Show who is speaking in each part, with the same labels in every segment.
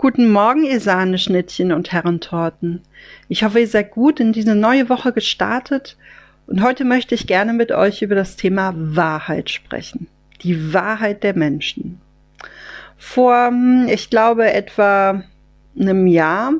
Speaker 1: Guten Morgen, ihr Sahneschnittchen und Herrentorten. Ich hoffe, ihr seid gut in diese neue Woche gestartet und heute möchte ich gerne mit euch über das Thema Wahrheit sprechen. Die Wahrheit der Menschen. Vor, hm, ich glaube, etwa einem Jahr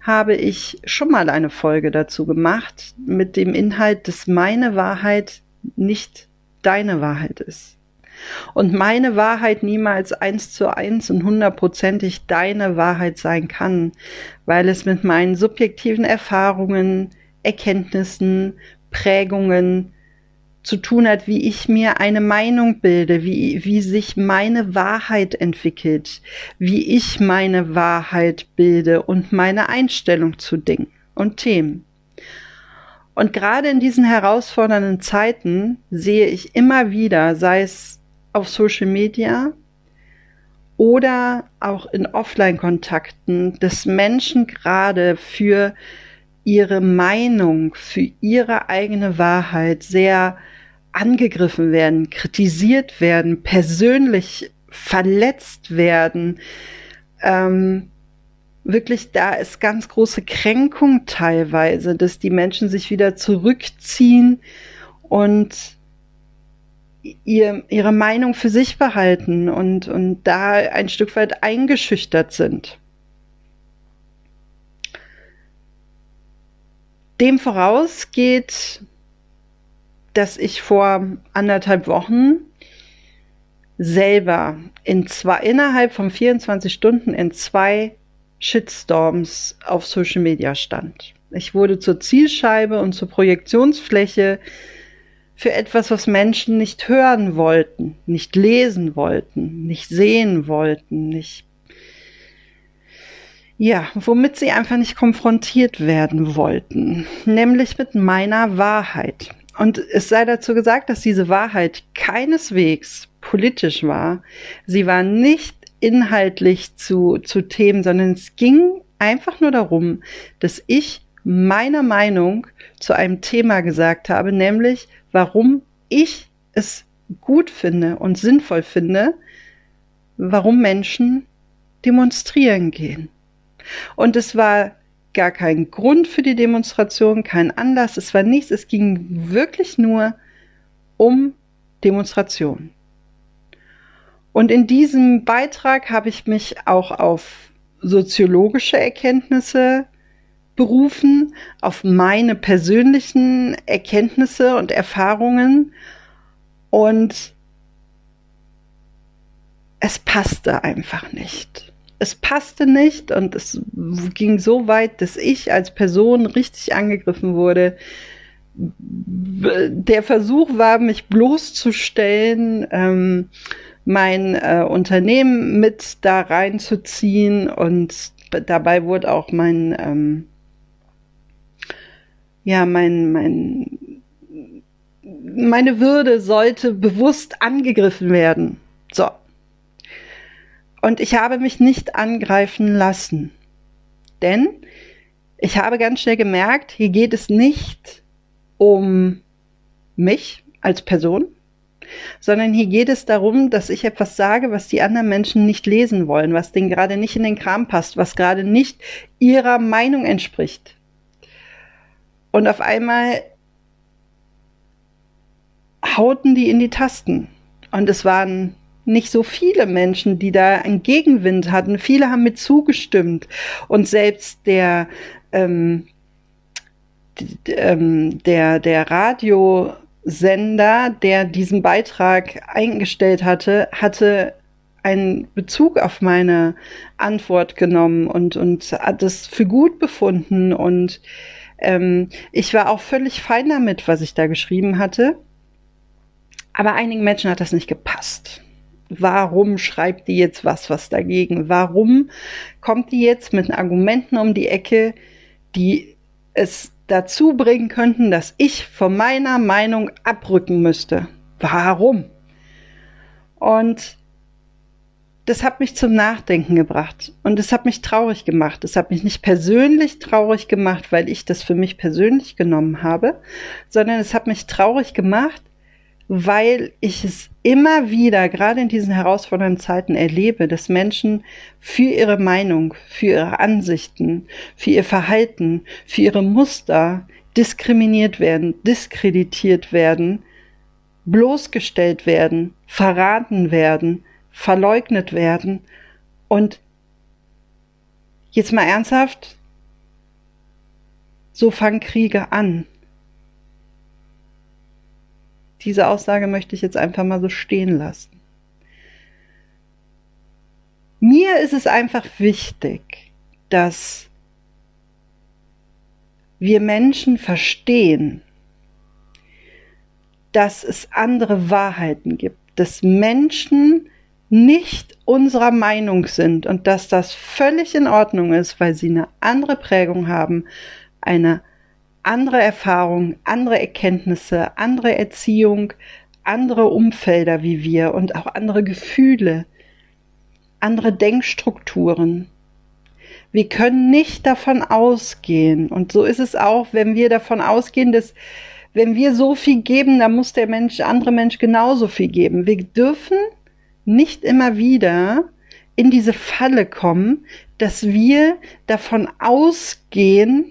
Speaker 1: habe ich schon mal eine Folge dazu gemacht mit dem Inhalt, dass meine Wahrheit nicht deine Wahrheit ist und meine Wahrheit niemals eins zu eins und hundertprozentig deine Wahrheit sein kann, weil es mit meinen subjektiven Erfahrungen, Erkenntnissen, Prägungen zu tun hat, wie ich mir eine Meinung bilde, wie, wie sich meine Wahrheit entwickelt, wie ich meine Wahrheit bilde und meine Einstellung zu Dingen und Themen. Und gerade in diesen herausfordernden Zeiten sehe ich immer wieder, sei es auf Social Media oder auch in Offline-Kontakten, dass Menschen gerade für ihre Meinung, für ihre eigene Wahrheit sehr angegriffen werden, kritisiert werden, persönlich verletzt werden. Ähm, wirklich, da ist ganz große Kränkung teilweise, dass die Menschen sich wieder zurückziehen und ihr, ihre Meinung für sich behalten und, und da ein Stück weit eingeschüchtert sind. Dem voraus geht, dass ich vor anderthalb Wochen selber in zwei, innerhalb von 24 Stunden in zwei Shitstorms auf Social Media stand. Ich wurde zur Zielscheibe und zur Projektionsfläche für etwas, was Menschen nicht hören wollten, nicht lesen wollten, nicht sehen wollten, nicht ja, womit sie einfach nicht konfrontiert werden wollten, nämlich mit meiner Wahrheit. Und es sei dazu gesagt, dass diese Wahrheit keineswegs politisch war. Sie war nicht inhaltlich zu, zu Themen, sondern es ging einfach nur darum, dass ich meiner Meinung zu einem Thema gesagt habe, nämlich warum ich es gut finde und sinnvoll finde, warum Menschen demonstrieren gehen. Und es war gar kein Grund für die Demonstration, kein Anlass, es war nichts, es ging wirklich nur um Demonstration. Und in diesem Beitrag habe ich mich auch auf soziologische Erkenntnisse berufen auf meine persönlichen Erkenntnisse und Erfahrungen und es passte einfach nicht. Es passte nicht und es ging so weit, dass ich als Person richtig angegriffen wurde. Der Versuch war, mich bloßzustellen, ähm, mein äh, Unternehmen mit da reinzuziehen und dabei wurde auch mein ähm, ja, mein, mein, meine Würde sollte bewusst angegriffen werden. So. Und ich habe mich nicht angreifen lassen. Denn ich habe ganz schnell gemerkt, hier geht es nicht um mich als Person, sondern hier geht es darum, dass ich etwas sage, was die anderen Menschen nicht lesen wollen, was denen gerade nicht in den Kram passt, was gerade nicht ihrer Meinung entspricht. Und auf einmal hauten die in die Tasten. Und es waren nicht so viele Menschen, die da einen Gegenwind hatten. Viele haben mit zugestimmt. Und selbst der, ähm, ähm, der, der Radiosender, der diesen Beitrag eingestellt hatte, hatte einen Bezug auf meine Antwort genommen und, und hat es für gut befunden und ähm, ich war auch völlig fein damit, was ich da geschrieben hatte. Aber einigen Menschen hat das nicht gepasst. Warum schreibt die jetzt was, was dagegen? Warum kommt die jetzt mit Argumenten um die Ecke, die es dazu bringen könnten, dass ich von meiner Meinung abrücken müsste? Warum? Und das hat mich zum Nachdenken gebracht und es hat mich traurig gemacht. Es hat mich nicht persönlich traurig gemacht, weil ich das für mich persönlich genommen habe, sondern es hat mich traurig gemacht, weil ich es immer wieder, gerade in diesen herausfordernden Zeiten, erlebe, dass Menschen für ihre Meinung, für ihre Ansichten, für ihr Verhalten, für ihre Muster diskriminiert werden, diskreditiert werden, bloßgestellt werden, verraten werden, verleugnet werden. Und jetzt mal ernsthaft, so fangen Kriege an. Diese Aussage möchte ich jetzt einfach mal so stehen lassen. Mir ist es einfach wichtig, dass wir Menschen verstehen, dass es andere Wahrheiten gibt, dass Menschen nicht unserer Meinung sind und dass das völlig in Ordnung ist, weil sie eine andere Prägung haben, eine andere Erfahrung, andere Erkenntnisse, andere Erziehung, andere Umfelder wie wir und auch andere Gefühle, andere Denkstrukturen. Wir können nicht davon ausgehen, und so ist es auch, wenn wir davon ausgehen, dass wenn wir so viel geben, dann muss der Mensch, andere Mensch genauso viel geben. Wir dürfen nicht immer wieder in diese Falle kommen, dass wir davon ausgehen,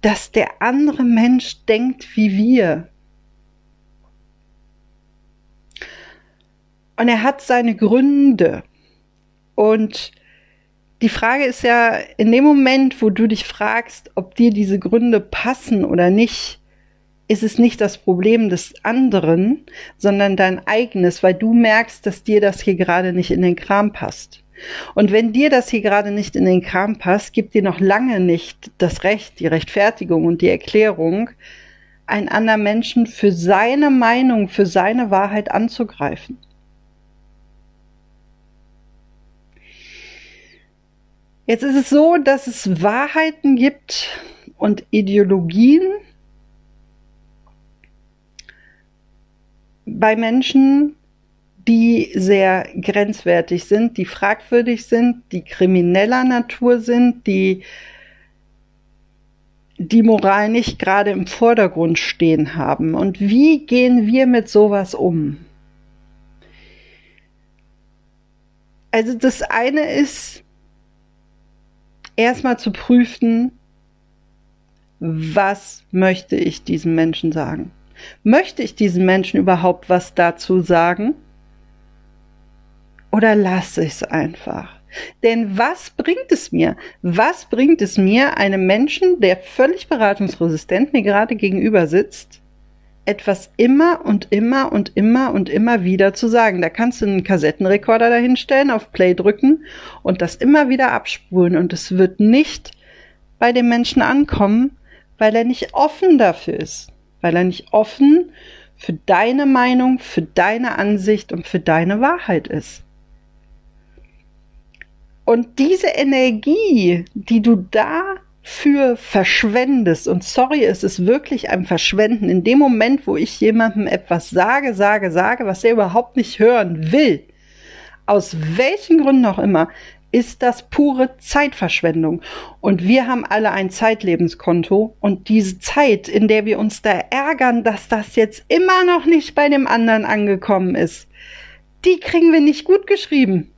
Speaker 1: dass der andere Mensch denkt wie wir. Und er hat seine Gründe. Und die Frage ist ja, in dem Moment, wo du dich fragst, ob dir diese Gründe passen oder nicht, ist es nicht das Problem des anderen, sondern dein eigenes, weil du merkst, dass dir das hier gerade nicht in den Kram passt. Und wenn dir das hier gerade nicht in den Kram passt, gibt dir noch lange nicht das Recht, die Rechtfertigung und die Erklärung, einen anderen Menschen für seine Meinung, für seine Wahrheit anzugreifen. Jetzt ist es so, dass es Wahrheiten gibt und Ideologien, bei Menschen, die sehr grenzwertig sind, die fragwürdig sind, die krimineller Natur sind, die die Moral nicht gerade im Vordergrund stehen haben. Und wie gehen wir mit sowas um? Also das eine ist erstmal zu prüfen, was möchte ich diesem Menschen sagen? Möchte ich diesen Menschen überhaupt was dazu sagen? Oder lasse ich es einfach? Denn was bringt es mir? Was bringt es mir, einem Menschen, der völlig beratungsresistent mir gerade gegenüber sitzt, etwas immer und immer und immer und immer wieder zu sagen? Da kannst du einen Kassettenrekorder dahinstellen, auf Play drücken und das immer wieder abspulen und es wird nicht bei dem Menschen ankommen, weil er nicht offen dafür ist weil er nicht offen für deine Meinung, für deine Ansicht und für deine Wahrheit ist. Und diese Energie, die du dafür verschwendest, und sorry, es ist wirklich ein Verschwenden, in dem Moment, wo ich jemandem etwas sage, sage, sage, was er überhaupt nicht hören will, aus welchen Gründen auch immer, ist das pure Zeitverschwendung. Und wir haben alle ein Zeitlebenskonto und diese Zeit, in der wir uns da ärgern, dass das jetzt immer noch nicht bei dem anderen angekommen ist, die kriegen wir nicht gut geschrieben.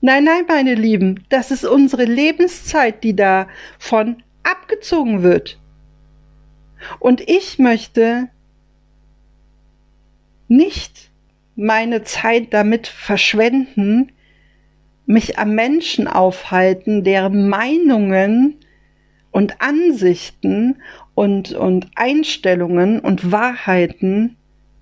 Speaker 1: Nein, nein, meine Lieben, das ist unsere Lebenszeit, die davon abgezogen wird. Und ich möchte nicht meine Zeit damit verschwenden, mich am Menschen aufhalten, deren Meinungen und Ansichten und, und Einstellungen und Wahrheiten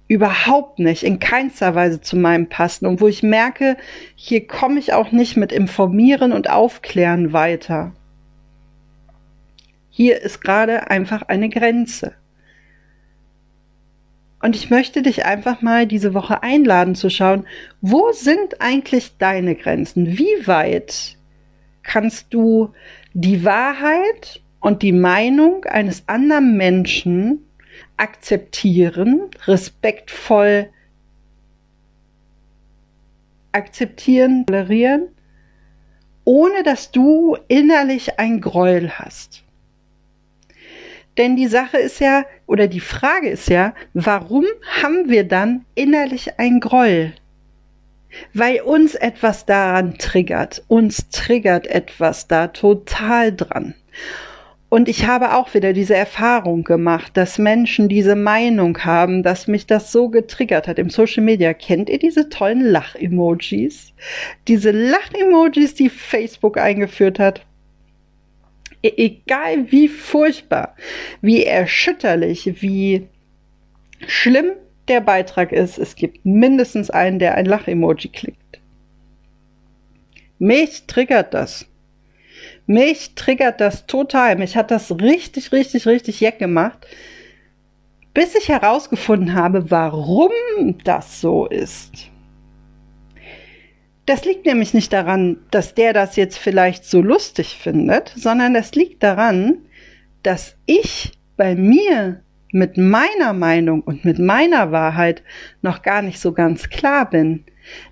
Speaker 1: überhaupt nicht, in keinster Weise zu meinem passen und wo ich merke, hier komme ich auch nicht mit Informieren und Aufklären weiter. Hier ist gerade einfach eine Grenze. Und ich möchte dich einfach mal diese Woche einladen zu schauen, wo sind eigentlich deine Grenzen? Wie weit kannst du die Wahrheit und die Meinung eines anderen Menschen akzeptieren, respektvoll akzeptieren, tolerieren, ohne dass du innerlich ein Gräuel hast? Denn die Sache ist ja, oder die Frage ist ja, warum haben wir dann innerlich ein Groll? Weil uns etwas daran triggert. Uns triggert etwas da total dran. Und ich habe auch wieder diese Erfahrung gemacht, dass Menschen diese Meinung haben, dass mich das so getriggert hat. Im Social Media kennt ihr diese tollen Lach-Emojis? Diese Lach-Emojis, die Facebook eingeführt hat. E egal wie furchtbar, wie erschütterlich, wie schlimm der Beitrag ist, es gibt mindestens einen, der ein Lach-Emoji klickt. Mich triggert das. Mich triggert das total. Mich hat das richtig, richtig, richtig jeck gemacht, bis ich herausgefunden habe, warum das so ist. Das liegt nämlich nicht daran, dass der das jetzt vielleicht so lustig findet, sondern das liegt daran, dass ich bei mir mit meiner Meinung und mit meiner Wahrheit noch gar nicht so ganz klar bin.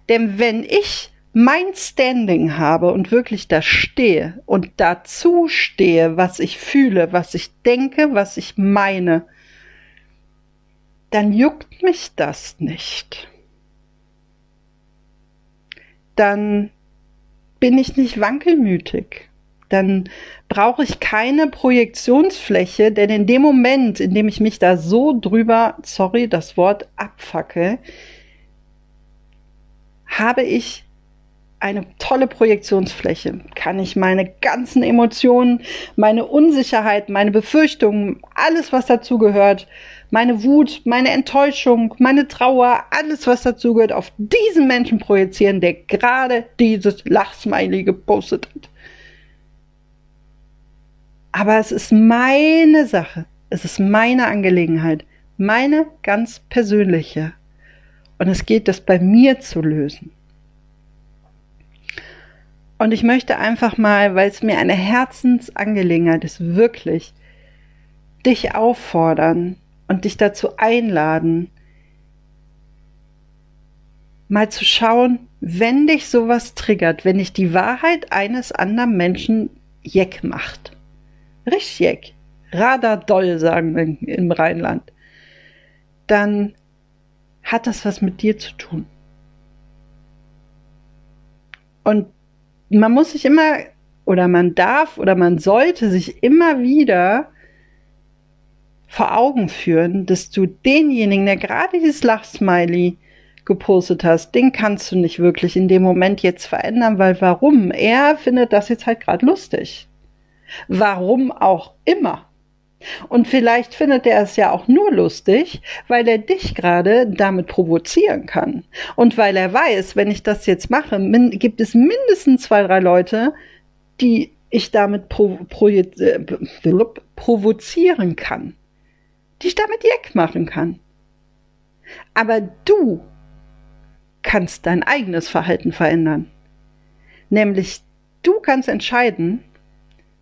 Speaker 1: Denn wenn ich mein Standing habe und wirklich da stehe und dazu stehe, was ich fühle, was ich denke, was ich meine, dann juckt mich das nicht. Dann bin ich nicht wankelmütig. Dann brauche ich keine Projektionsfläche, denn in dem Moment, in dem ich mich da so drüber, sorry, das Wort abfacke, habe ich eine tolle Projektionsfläche. Kann ich meine ganzen Emotionen, meine Unsicherheit, meine Befürchtungen, alles, was dazugehört, meine Wut, meine Enttäuschung, meine Trauer, alles, was dazugehört, auf diesen Menschen projizieren, der gerade dieses Lachsmiley gepostet hat. Aber es ist meine Sache. Es ist meine Angelegenheit. Meine ganz persönliche. Und es geht, das bei mir zu lösen. Und ich möchte einfach mal, weil es mir eine Herzensangelegenheit ist, wirklich dich auffordern und dich dazu einladen, mal zu schauen, wenn dich sowas triggert, wenn dich die Wahrheit eines anderen Menschen jeck macht. Richtig jeck. Radardoll, sagen wir im Rheinland. Dann hat das was mit dir zu tun. Und man muss sich immer oder man darf oder man sollte sich immer wieder vor Augen führen, dass du denjenigen, der gerade dieses Lachsmiley gepostet hast, den kannst du nicht wirklich in dem Moment jetzt verändern, weil warum? Er findet das jetzt halt gerade lustig. Warum auch immer. Und vielleicht findet er es ja auch nur lustig, weil er dich gerade damit provozieren kann. Und weil er weiß, wenn ich das jetzt mache, gibt es mindestens zwei, drei Leute, die ich damit provo äh, provozieren kann. Die ich damit jeck machen kann. Aber du kannst dein eigenes Verhalten verändern. Nämlich du kannst entscheiden,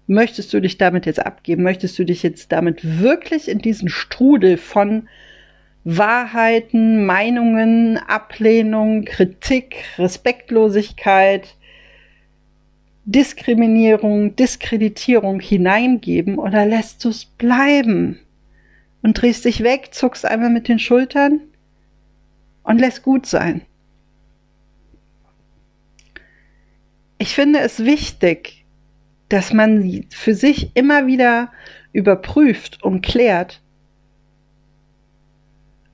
Speaker 1: möchtest du dich damit jetzt abgeben? Möchtest du dich jetzt damit wirklich in diesen Strudel von Wahrheiten, Meinungen, Ablehnung, Kritik, Respektlosigkeit, Diskriminierung, Diskreditierung hineingeben oder lässt du es bleiben und drehst dich weg, zuckst einmal mit den Schultern und lässt gut sein? Ich finde es wichtig, dass man für sich immer wieder überprüft und klärt,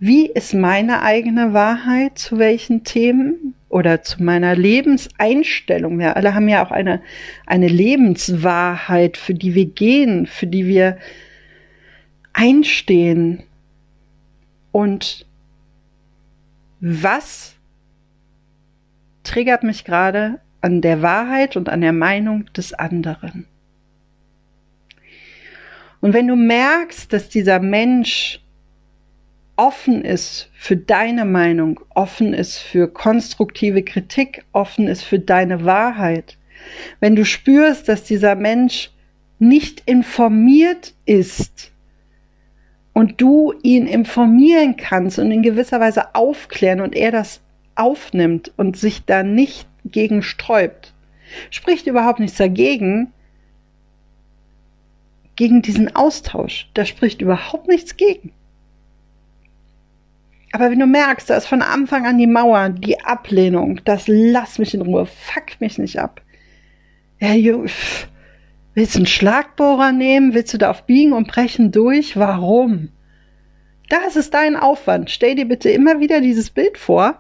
Speaker 1: wie ist meine eigene Wahrheit zu welchen Themen oder zu meiner Lebenseinstellung. Wir alle haben ja auch eine, eine Lebenswahrheit, für die wir gehen, für die wir einstehen. Und was triggert mich gerade an der Wahrheit und an der Meinung des anderen. Und wenn du merkst, dass dieser Mensch offen ist für deine Meinung, offen ist für konstruktive Kritik, offen ist für deine Wahrheit, wenn du spürst, dass dieser Mensch nicht informiert ist und du ihn informieren kannst und in gewisser Weise aufklären und er das aufnimmt und sich da nicht gegen sträubt, spricht überhaupt nichts dagegen, gegen diesen Austausch. Da spricht überhaupt nichts gegen. Aber wenn du merkst, da ist von Anfang an die Mauer, die Ablehnung, das lass mich in Ruhe, fuck mich nicht ab. Ja, willst du einen Schlagbohrer nehmen? Willst du da auf Biegen und Brechen durch? Warum? Das ist dein Aufwand. Stell dir bitte immer wieder dieses Bild vor,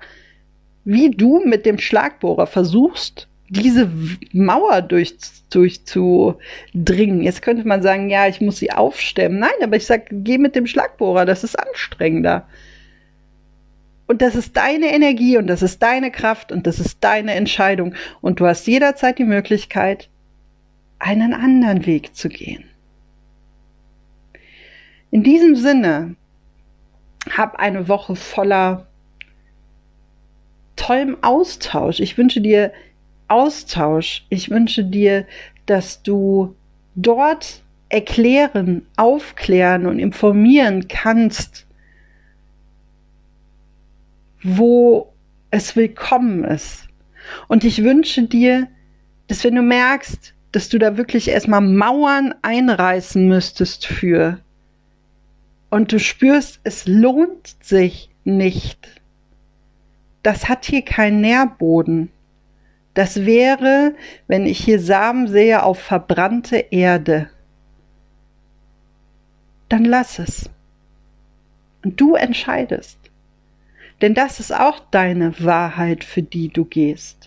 Speaker 1: wie du mit dem Schlagbohrer versuchst, diese Mauer durch, durchzudringen. Jetzt könnte man sagen, ja, ich muss sie aufstemmen. Nein, aber ich sag, geh mit dem Schlagbohrer, das ist anstrengender. Und das ist deine Energie und das ist deine Kraft und das ist deine Entscheidung. Und du hast jederzeit die Möglichkeit, einen anderen Weg zu gehen. In diesem Sinne, hab eine Woche voller tollem Austausch. Ich wünsche dir Austausch. Ich wünsche dir, dass du dort erklären, aufklären und informieren kannst, wo es willkommen ist. Und ich wünsche dir, dass wenn du merkst, dass du da wirklich erstmal Mauern einreißen müsstest für und du spürst, es lohnt sich nicht. Das hat hier keinen Nährboden. Das wäre, wenn ich hier Samen sehe auf verbrannte Erde. Dann lass es. Und du entscheidest. Denn das ist auch deine Wahrheit, für die du gehst.